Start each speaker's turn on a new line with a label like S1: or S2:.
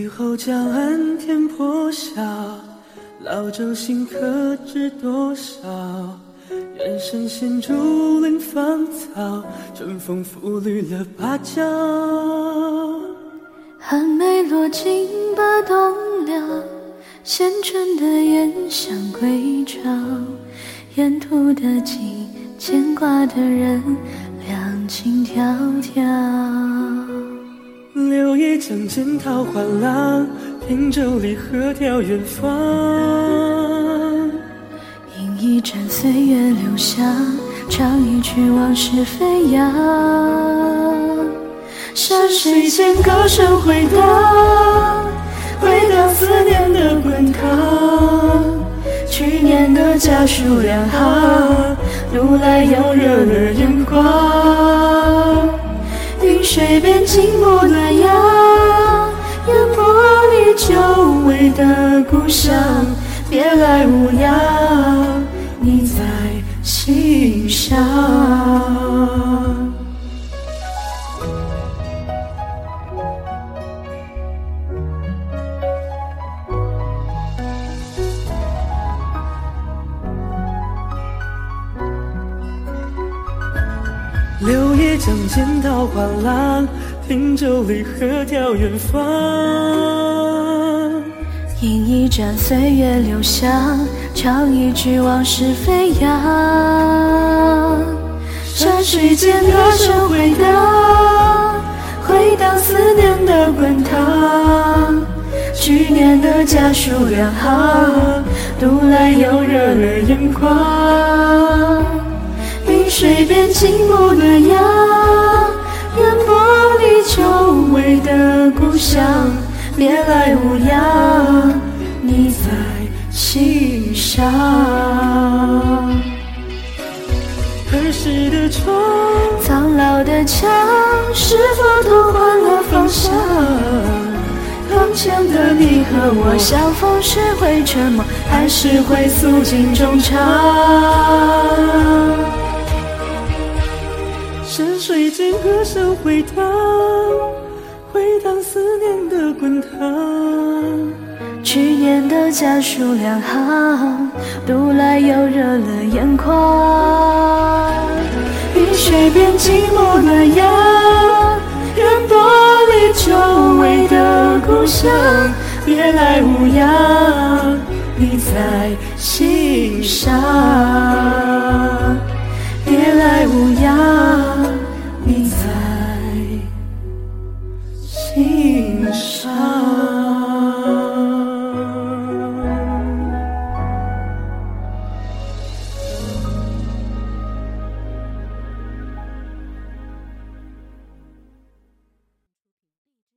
S1: 雨后江岸天破晓，老舟新客知多少？人生陷竹林芳草，春风拂绿了芭蕉。
S2: 寒梅落尽把冬了，衔春的燕想归巢。沿途的景，牵挂的人，两情迢迢。
S1: 柳叶江间桃花浪，汀洲里鹤眺远方。
S2: 饮一盏岁月留香，唱一曲往事飞扬。山水间歌声回荡，回荡思念的滚烫。去年的家书两行，读来又热了眼眶。水边静默暖阳，烟波里久违的故乡。别来无恙，你在心上。
S1: 柳叶江间桃花浪，汀洲里鹤眺远方。
S2: 饮一盏岁月留香，唱一曲往事飞扬。山水间歌声回荡，回荡思念的滚烫。去年的家书两行，读来又热了眼眶。水边静默暖阳，烟波里久违的故乡。别来无恙，你在心上。
S1: 儿时的窗，
S2: 苍老的墙，是否都换了方向？窗前的你和我相逢时会沉默，还是会诉尽衷肠？
S1: 回荡，回荡思念的滚烫。
S2: 去年的家书两行，读来又热了眼眶。云水边寂寞暖阳，烟波里久违的故乡。别来无恙，你在心